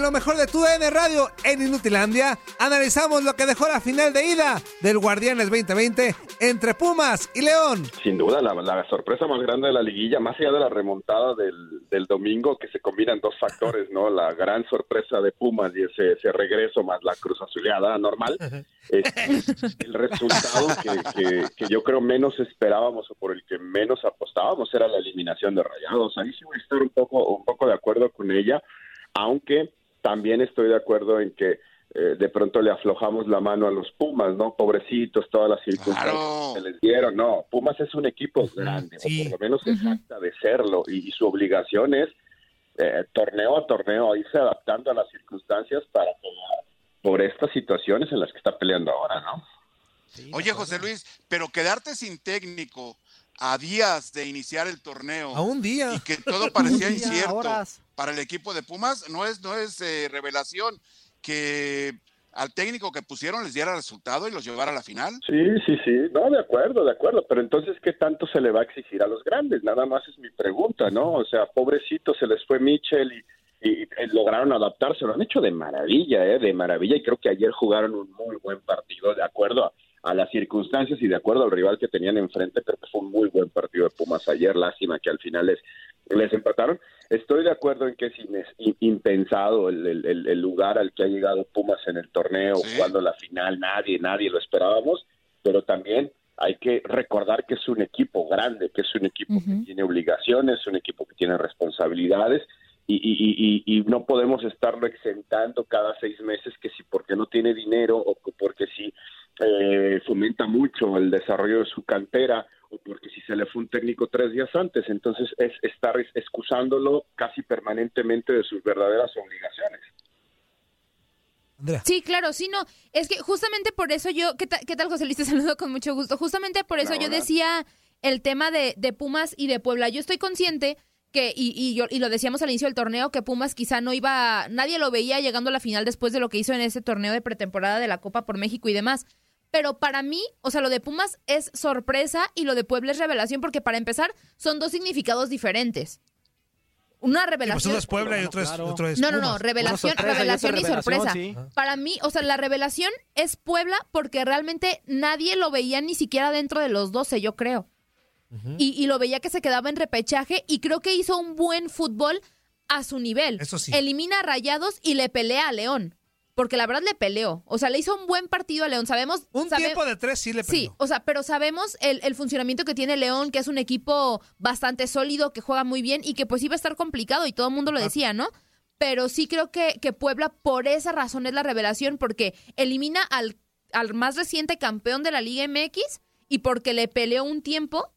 En lo mejor de tu DN Radio en Inutilandia, analizamos lo que dejó la final de ida del Guardianes 2020 entre Pumas y León. Sin duda, la, la sorpresa más grande de la liguilla, más allá de la remontada del, del domingo, que se combinan dos factores, ¿no? La gran sorpresa de Pumas y ese, ese regreso más la cruz azuleada normal, es el resultado que, que, que yo creo menos esperábamos o por el que menos apostábamos era la eliminación de Rayados. Ahí sí voy a estar un poco, un poco de acuerdo con ella, aunque también estoy de acuerdo en que eh, de pronto le aflojamos la mano a los Pumas, ¿no? Pobrecitos, todas las circunstancias que se les dieron. No, Pumas es un equipo grande, o por lo menos es acta de serlo, y, y su obligación es eh, torneo a torneo irse adaptando a las circunstancias para pelear por estas situaciones en las que está peleando ahora, ¿no? Oye, José Luis, pero quedarte sin técnico a días de iniciar el torneo. A un día. Y que todo parecía día, incierto horas. para el equipo de Pumas, no es, no es eh, revelación que al técnico que pusieron les diera resultado y los llevara a la final. Sí, sí, sí, no, de acuerdo, de acuerdo, pero entonces, ¿qué tanto se le va a exigir a los grandes? Nada más es mi pregunta, ¿no? O sea, pobrecito, se les fue Michel y, y, y lograron adaptarse, lo han hecho de maravilla, ¿eh? De maravilla, y creo que ayer jugaron un muy buen partido, de acuerdo a, a las circunstancias y de acuerdo al rival que tenían enfrente, creo que fue un muy buen partido de Pumas ayer, lástima que al final les, les empataron. Estoy de acuerdo en que es in- in- impensado el, el- lugar al que ha llegado Pumas en el torneo, jugando la final, nadie, nadie lo esperábamos, pero también hay que recordar que es un equipo grande, que es un equipo que tiene obligaciones, un equipo que tiene responsabilidades y, y, y- y- y no podemos estarlo exentando cada seis meses que si porque no tiene dinero o que porque si eh, fomenta mucho el desarrollo de su cantera o porque si se le fue un técnico tres días antes, entonces es estar es- excusándolo casi permanentemente de sus verdaderas obligaciones. Sí, claro, sí, no. Es que justamente por eso yo, ¿qué, ta- qué tal José Luis? Te saludo con mucho gusto. Justamente por eso Hola, yo hola. decía el tema de, de Pumas y de Puebla. Yo estoy consciente que, y, y, yo, y lo decíamos al inicio del torneo, que Pumas quizá no iba, nadie lo veía llegando a la final después de lo que hizo en ese torneo de pretemporada de la Copa por México y demás. Pero para mí, o sea, lo de Pumas es sorpresa y lo de Puebla es revelación porque para empezar son dos significados diferentes. Una pues revelación. uno es Puebla y otro es, otro es No, no, no, revelación, sorpresa revelación y, sorpresa. revelación, sí. Para mí, o sea, la revelación es Puebla porque realmente nadie lo veía ni siquiera dentro de los 12, yo creo. Y, y lo veía que se quedaba en repechaje y creo que hizo un buen fútbol a su nivel. Eso sí. Elimina a Rayados y le pelea a León. porque la verdad le peleó. O sea, le hizo un buen partido a León. Sabemos. Un sabe- tiempo de tres sí le Sí, peleó. o sea, pero sabemos el, el funcionamiento que tiene León, que es un equipo bastante sólido, que juega muy bien y que pues iba a estar complicado y todo el mundo lo decía, ¿no? Pero sí creo que, que Puebla por esa razón es la revelación, porque elimina al, al más reciente campeón de la Liga MX y porque le peleó un tiempo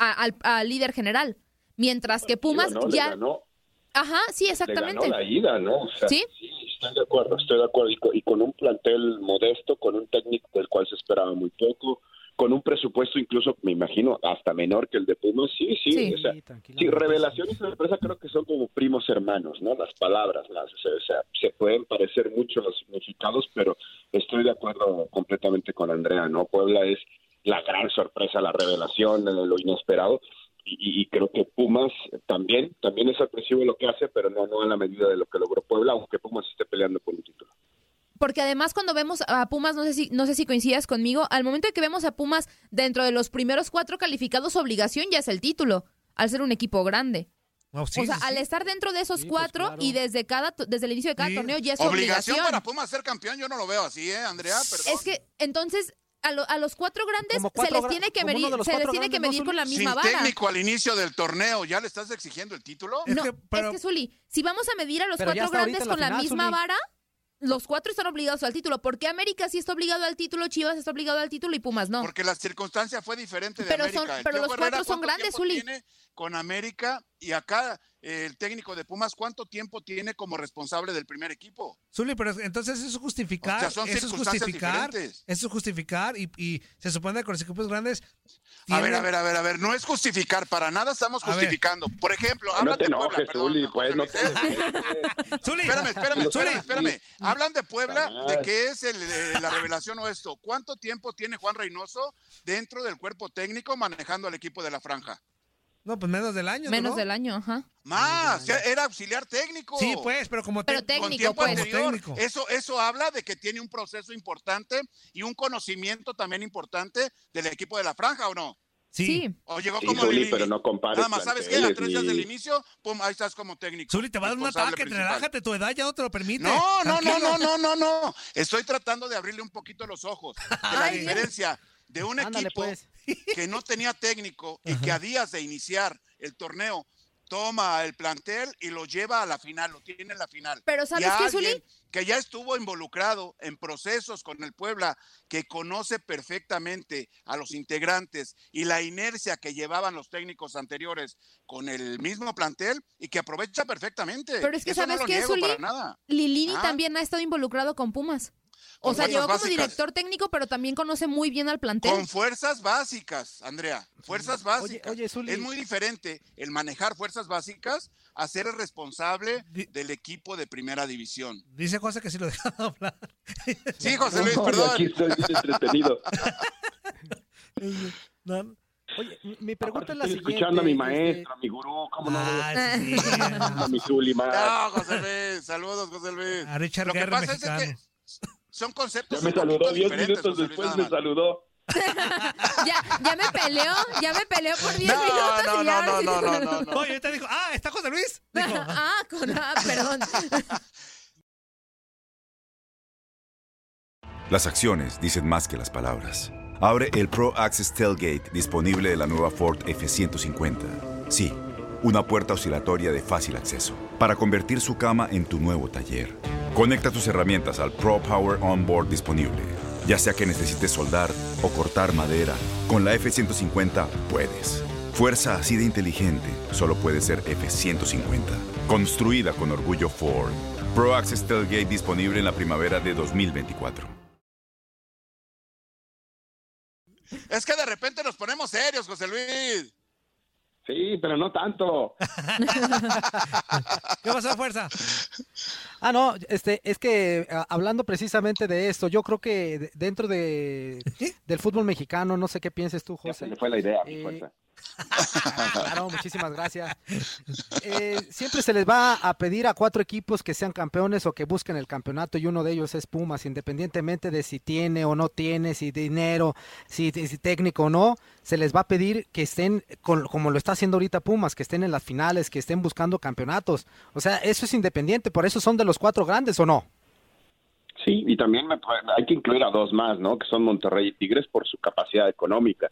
a- al, al líder general. Mientras que Pumas Sí, le ya... ganó- Ajá, sí, le exactamente. ganó la ida, ¿no? O sea, ¿Sí? estoy de acuerdo, estoy de acuerdo. Y con, y con un plantel modesto, con un técnico del cual se esperaba muy poco, con un presupuesto incluso, me imagino, hasta menor que el de Pumas, sí, sí. Sí. o sea, sí, revelación y sorpresa creo que son como primos hermanos, ¿no? Las palabras, las, o sea, o sea, se pueden parecer mucho los significados, pero estoy de acuerdo completamente con Andrea, ¿no? Puebla es la gran sorpresa, la revelación, eh, lo inesperado. Y, creo que Pumas también, también es sorpresivo lo que hace, pero no, no a la medida de lo que logró Puebla, aunque Pumas esté peleando por un título. Porque además cuando vemos a Pumas, no sé si, no sé si coincidas conmigo, al momento de que vemos a Pumas dentro de los primeros cuatro calificados, su obligación ya es el título, al ser un equipo grande. No, sí, o sea, sí, sí. al estar dentro de esos Sí, pues, cuatro claro. y desde cada desde el inicio de cada Sí. torneo ya es su Obligación obligación. para Pumas ser campeón, yo no lo veo así, ¿eh, Andrea? Perdón. Es que entonces a, lo- a los cuatro grandes Como se cuatro les tiene que medir, se les cuatro tiene que grandes, ¿no, medir con la Sin misma vara. técnico al inicio del torneo, ¿ya le estás exigiendo el título? Es no, que, pero- es que Zuli, si vamos a medir a los cuatro grandes la con la final, misma Zuli. vara, los cuatro están obligados al título. ¿Por qué América sí está obligado al título, Chivas está obligado al título y Pumas no? Porque la circunstancia fue diferente de Pero América. son- pero los Herrera, cuatro son ¿cuánto grandes, tiempo Zuli. tiene con América y acá eh, el técnico de Pumas, ¿cuánto tiempo tiene como responsable del primer equipo? Zuli, pero entonces eso es justificar, O sea, son eso es justificar, diferentes. eso es justificar y, y se supone que con los equipos grandes A ver, a ver, a ver, a ver, no es justificar, para nada estamos justificando. Por ejemplo, No hablan te de Puebla, enojes, perdón, Zuli, pues, no Luis, te. Zuli, Espérame, espérame, Zuli. espérame, espérame. Hablan de Puebla, de que es el, eh, la revelación o esto. ¿Cuánto tiempo tiene Juan Reynoso dentro del cuerpo técnico manejando al equipo de la franja? No, pues menos del año, Menos ¿no? del año, ajá. Más, era auxiliar técnico. Sí, pues, pero como Pero técnico, pues. anterior. Técnico. Eso, eso habla de que tiene un proceso importante y un conocimiento también importante del equipo de la franja, ¿o no? sí. Sí. O llegó Sí, como Zuli, pero no compares Nada más, ¿sabes qué? A planteles, tres días ni- del inicio, pum, ahí estás como técnico. Zuli, te va a dar un ataque, principal. relájate, tu edad ya no te lo permite. No, no, no, no, no, no, no. Estoy tratando de abrirle un poquito los ojos. De la Ay, diferencia de un Ándale, equipo pues. que no tenía técnico y que a días de iniciar el torneo toma el plantel y lo lleva a la final, lo tiene en la final. Pero ¿sabes qué, Zuli? alguien Que ya estuvo involucrado en procesos con el Puebla, que conoce perfectamente a los integrantes y la inercia que llevaban los técnicos anteriores con el mismo plantel y que aprovecha perfectamente. Pero es que Eso no ¿sabes lo qué, niego Zuli? para nada. Lilini Ah. también ha estado involucrado con Pumas. O sea, llegó como básicas. director técnico, pero también conoce muy bien al plantel. Con fuerzas básicas, Andrea. Fuerzas básicas. oye, Zuli. Es muy diferente el manejar fuerzas básicas a ser el responsable Di- del equipo de primera división. Dice José que si lo dejan hablar. Sí, José Luis, No, perdón. Aquí estoy bien entretenido. No. Oye, mi- pregunta Aparte es la estoy siguiente. escuchando a mi este, maestro, a mi gurú, ¿cómo no? Ah, sí. A mi Zuli, más. No, José Luis. Saludos, José Luis. A Richard Lo que Guerra, pasa es mexicano. que son conceptos Ya me saludó, diez diferentes, minutos José Luis, después me saludó. ya, ya me peleó, ya me peleó por 10 No, minutos no, y ya no, no, no, no, no. Oye, ahorita dijo, ah, ¿está José Luis? Dijo, ah, con ah, perdón. Las acciones dicen más que las palabras. Abre el Pro Access Tailgate disponible de la nueva Ford F-150. Sí, una puerta oscilatoria de fácil acceso para convertir su cama en tu nuevo taller. Conecta tus herramientas al Pro Power Onboard disponible. Ya sea que necesites soldar o cortar madera, con la F-150 puedes. Fuerza así de inteligente solo puede ser F-150. Construida con orgullo Ford. Pro Access Tailgate disponible en la primavera de 2024. Es que de repente nos ponemos serios, José Luis. Sí, pero no tanto. ¿qué pasó, fuerza? Ah, no, este, es que ah, hablando precisamente de esto, yo creo que de- dentro de, del fútbol mexicano, no sé qué pienses tú, Ya se José. le fue la idea, Eh. Claro, muchísimas gracias. Eh, siempre se les va a pedir a cuatro equipos que sean campeones o que busquen el campeonato y uno de ellos es Pumas, independientemente de si tiene o no tiene, si dinero, si, si técnico o no, se les va a pedir que estén, con- como lo está haciendo ahorita Pumas, que estén en las finales, que estén buscando campeonatos. O sea, eso es independiente, por eso son de los cuatro grandes o no. Sí, y también me- hay que incluir a dos más, ¿no? Que son Monterrey y Tigres por su capacidad económica.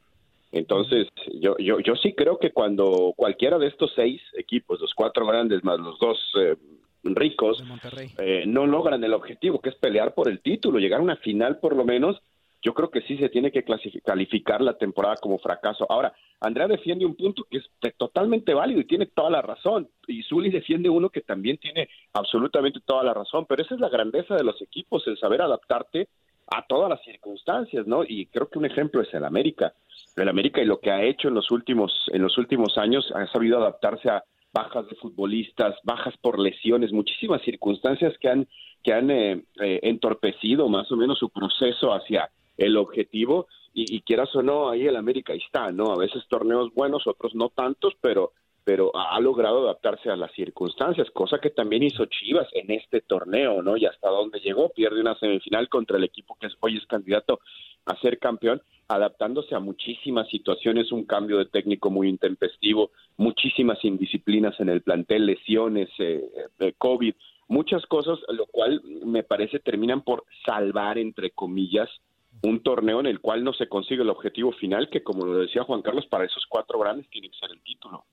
Entonces, yo, yo, yo sí creo que cuando cualquiera de estos seis equipos, los cuatro grandes más los dos eh, ricos, eh, no logran el objetivo, que es pelear por el título, llegar a una final por lo menos, yo creo que sí se tiene que calificar la temporada como fracaso. Ahora, Andrea defiende un punto que es totalmente válido y tiene toda la razón. Y Zuli defiende uno que también tiene absolutamente toda la razón. Pero esa es la grandeza de los equipos, el saber adaptarte a todas las circunstancias, ¿no? Y creo que un ejemplo es el América. El América y lo que ha hecho en los últimos en los últimos años ha sabido adaptarse a bajas de futbolistas, bajas por lesiones, muchísimas circunstancias que han que han eh, eh, entorpecido más o menos su proceso hacia el objetivo y, y quieras o no ahí el América está, ¿no? A veces torneos buenos, otros no tantos, pero pero ha logrado adaptarse a las circunstancias, cosa que también hizo Chivas en este torneo, ¿no? Y hasta dónde llegó, pierde una semifinal contra el equipo que hoy es candidato a ser campeón, adaptándose a muchísimas situaciones, un cambio de técnico muy intempestivo, muchísimas indisciplinas en el plantel, lesiones, eh, eh, COVID, muchas cosas, lo cual me parece terminan por salvar, entre comillas, un torneo en el cual no se consigue el objetivo final, que como lo decía Juan Carlos, para esos cuatro grandes tiene que ser el título.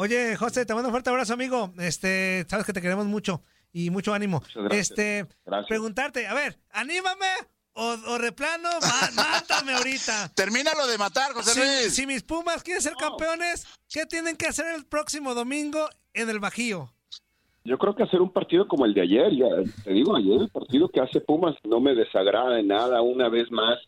Oye, José, te mando un fuerte abrazo, amigo. Este, sabes que te queremos mucho y mucho ánimo. gracias. Este, Gracias. preguntarte, a ver, anímame o, o de plano, má- mátame ahorita. Termínalo de matar, José Si, Luis. si mis Pumas quieren ser campeones, ¿qué tienen que hacer el próximo domingo en el Bajío? Yo creo que hacer un partido como el de ayer, ya te digo, ayer el partido que hace Pumas no me desagrada en nada. Una vez más,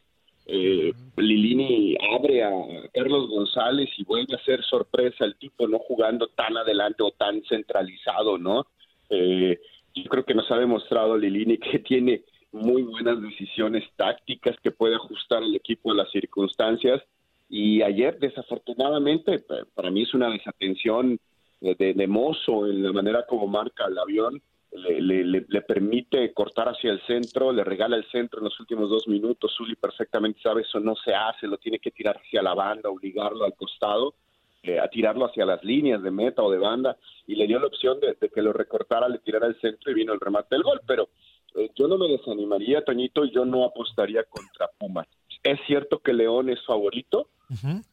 eh, Lilini abre a Carlos González y vuelve a ser sorpresa el tipo no jugando tan adelante o tan centralizado, ¿no? Eh, yo creo que nos ha demostrado Lilini que tiene muy buenas decisiones tácticas, que puede ajustar el equipo a las circunstancias. Y ayer, desafortunadamente, pa- para mí es una desatención de, de, de Mozo en la manera como marca el avión. Le, le- le- le permite cortar hacia el centro, le regala el centro en los últimos dos minutos. Zuli perfectamente sabe eso no se hace, lo tiene que tirar hacia la banda, obligarlo al costado, eh, a tirarlo hacia las líneas de meta o de banda. Y le dio la opción de, de que lo recortara, le tirara el centro y vino el remate del gol. Pero eh, yo no me desanimaría, Toñito, y yo no apostaría contra Pumas. Es cierto que León es favorito,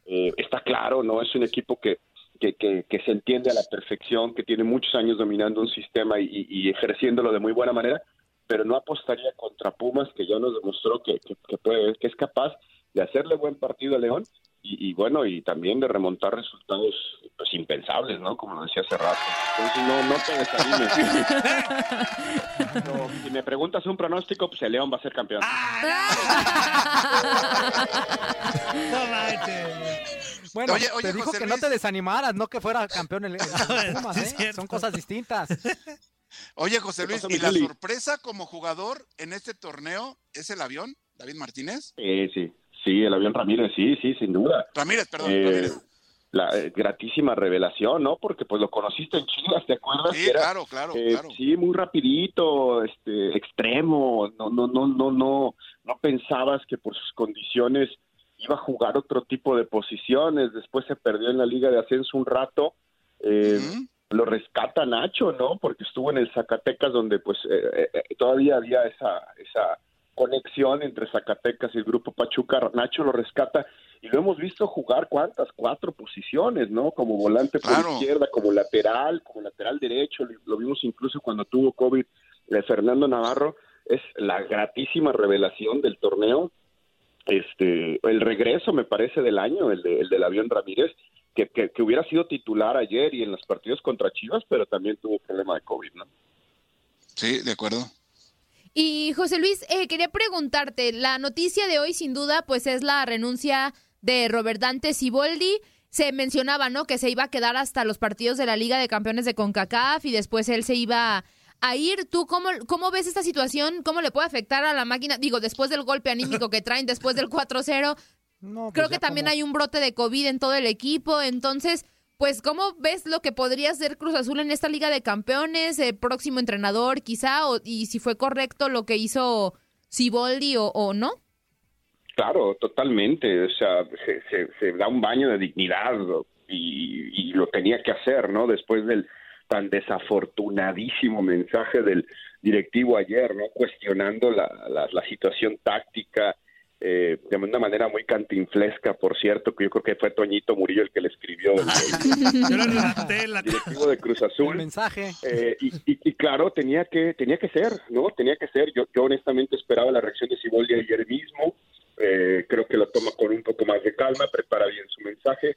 eh, está claro, ¿no? Es un equipo que, que, que, que se entiende a la perfección, que tiene muchos años dominando un sistema y, y- y ejerciéndolo de muy buena manera, pero no apostaría contra Pumas, que ya nos demostró que, que, que puede, que es capaz de hacerle buen partido a León y, y bueno, y también de remontar resultados pues impensables, ¿no? Como lo decía hace rato. Entonces no, no te desanimes. Pero si me preguntas un pronóstico, pues el León va a ser campeón. Bueno, Oye, oye, te dijo José que no te desanimaras, no que fuera campeón el, el Pumas, ¿eh? Son cosas distintas. Oye, José ¿Qué Luis, ¿y la sorpresa como jugador en este torneo es el avión, David Martínez? Sí, sí, sí, el avión Ramírez, sí, sí, sin duda. Ramírez, perdón, Eh, Ramírez. La eh, gratísima revelación, ¿no? Porque pues lo conociste en Chivas, ¿te acuerdas? Sí, Que era, claro, claro, eh, claro. Sí, muy rapidito, este, extremo, no, no, no, no, no, no pensabas que por sus condiciones iba a jugar otro tipo de posiciones. Después se perdió en la Liga de Ascenso un rato. Eh, Lo rescata Nacho, ¿no? Porque estuvo en el Zacatecas donde pues eh, eh, todavía había esa, esa conexión entre Zacatecas y el grupo Pachuca. Nacho lo rescata y lo hemos visto jugar cuántas, cuatro posiciones, ¿no? Como volante por Claro. izquierda, como lateral, como lateral derecho. Lo- Lo vimos incluso cuando tuvo COVID eh, Fernando Navarro. Es la gratísima revelación del torneo este el regreso me parece del año el, de- el del avión Ramírez que, que, que hubiera sido titular ayer y en los partidos contra Chivas pero también tuvo problema de COVID no Sí, de acuerdo. Y José Luis, eh, quería preguntarte, la noticia de hoy sin duda pues es la renuncia de Robert Dante Siboldi. Se mencionaba, ¿no? Que se iba a quedar hasta los partidos de la Liga de Campeones de CONCACAF y después él se iba a ir. ¿Tú cómo, cómo ves esta situación? ¿Cómo le puede afectar a la máquina? Digo, después del golpe anímico que traen, después del 4-0, No, pues creo que también como- hay un brote de COVID en todo el equipo. Entonces, pues, ¿cómo ves lo que podría ser Cruz Azul en esta Liga de Campeones? El próximo entrenador, quizá, o, y si fue correcto lo que hizo Siboldi o, o no. claro totalmente o sea se, se, se da un baño de dignidad y, y lo tenía que hacer no después del tan desafortunadísimo mensaje del directivo ayer, ¿no? Cuestionando la, la, la situación táctica, eh, de una manera muy cantinflesca, por cierto, que yo creo que fue Toñito Murillo el que le escribió el, el directivo de Cruz Azul. mensaje. Eh, y, y- y claro, tenía que tenía que ser, ¿no? Tenía que ser. Yo, yo honestamente esperaba la reacción de Siboldi ayer mismo. Eh, creo que lo toma con un poco más de calma, prepara bien su mensaje.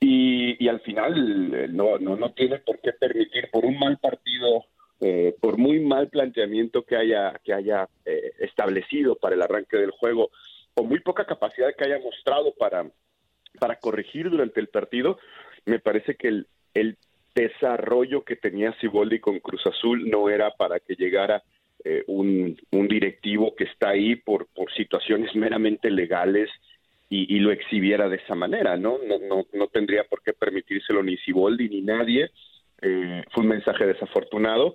Y, y al final eh, no, no, no tiene por qué permitir por un mal partido, eh, por muy mal planteamiento que haya, que haya eh, establecido para el arranque del juego, o muy poca capacidad que haya mostrado para, para corregir durante el partido, me parece que el, el desarrollo que tenía Siboldi con Cruz Azul no era para que llegara eh, un, un directivo que está ahí por, por situaciones meramente legales y, lo exhibiera de esa manera, ¿no? No, no, no tendría por qué permitírselo ni Siboldi ni nadie. Eh, fue un mensaje desafortunado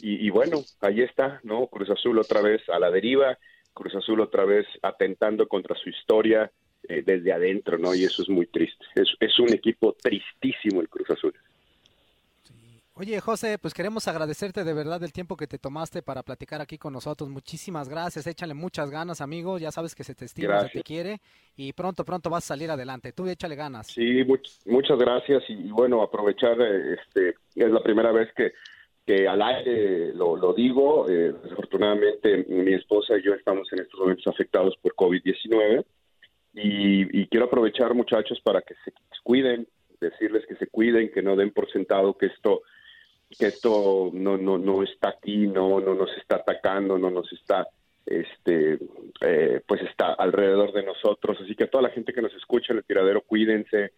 y, y bueno, ahí está, ¿no? Cruz Azul otra vez a la deriva, Cruz Azul otra vez atentando contra su historia eh, desde adentro, ¿no? Y eso es muy triste. Es, es un equipo tristísimo el Cruz Azul. Oye, José, pues queremos agradecerte de verdad el tiempo que te tomaste para platicar aquí con nosotros. Muchísimas gracias. Échale muchas ganas, amigo. Ya sabes que se te estima, se te quiere y pronto, pronto vas a salir adelante. Tú échale ganas. Sí, much- muchas gracias y, y bueno, aprovechar, eh, este, es la primera vez que, que al aire lo, lo digo. Eh, desafortunadamente, mi esposa y yo estamos en estos momentos afectados por COVID-19 y, y quiero aprovechar, muchachos, para que se cuiden, decirles que se cuiden, que no den por sentado que esto que esto no no no está aquí, no no nos está atacando, no nos está este eh, pues está alrededor de nosotros, así que a toda la gente que nos escucha en el tiradero, cuídense,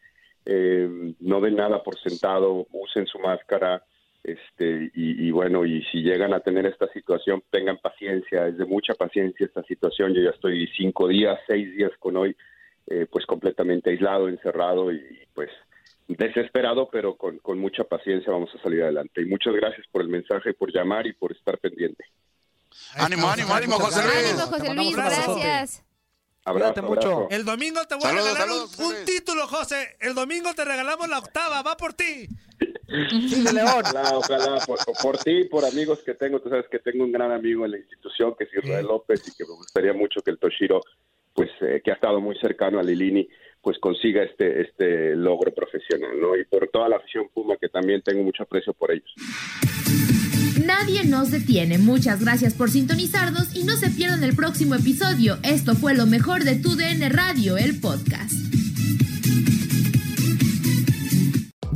eh, no den nada por sentado, usen su máscara, este y, y bueno y si llegan a tener esta situación tengan paciencia, es de mucha paciencia esta situación, yo ya estoy cinco días, seis días con hoy, eh, pues completamente aislado, encerrado y pues desesperado, pero con, con mucha paciencia vamos a salir adelante. Y muchas gracias por el mensaje, por llamar y por estar pendiente. Ánimo, ánimo, ánimo, José Luis. Ánimo, José Luis, gracias. Abrazo, abrazo. El domingo te voy Saludos, a regalar saludos, un, un título, José. El domingo te regalamos la octava, va por ti. Ojalá, ojalá, por, por ti, por amigos que tengo. Tú sabes que tengo un gran amigo en la institución, que es Israel López, y que me gustaría mucho que el Toshiro, pues, eh, que ha estado muy cercano a Lilini, pues consiga este, este logro profesional, ¿no? Y por toda la afición Puma, que también tengo mucho aprecio por ellos. Nadie nos detiene. Muchas gracias por sintonizarnos y no se pierdan el próximo episodio. Esto fue lo mejor de tu DN Radio, el podcast.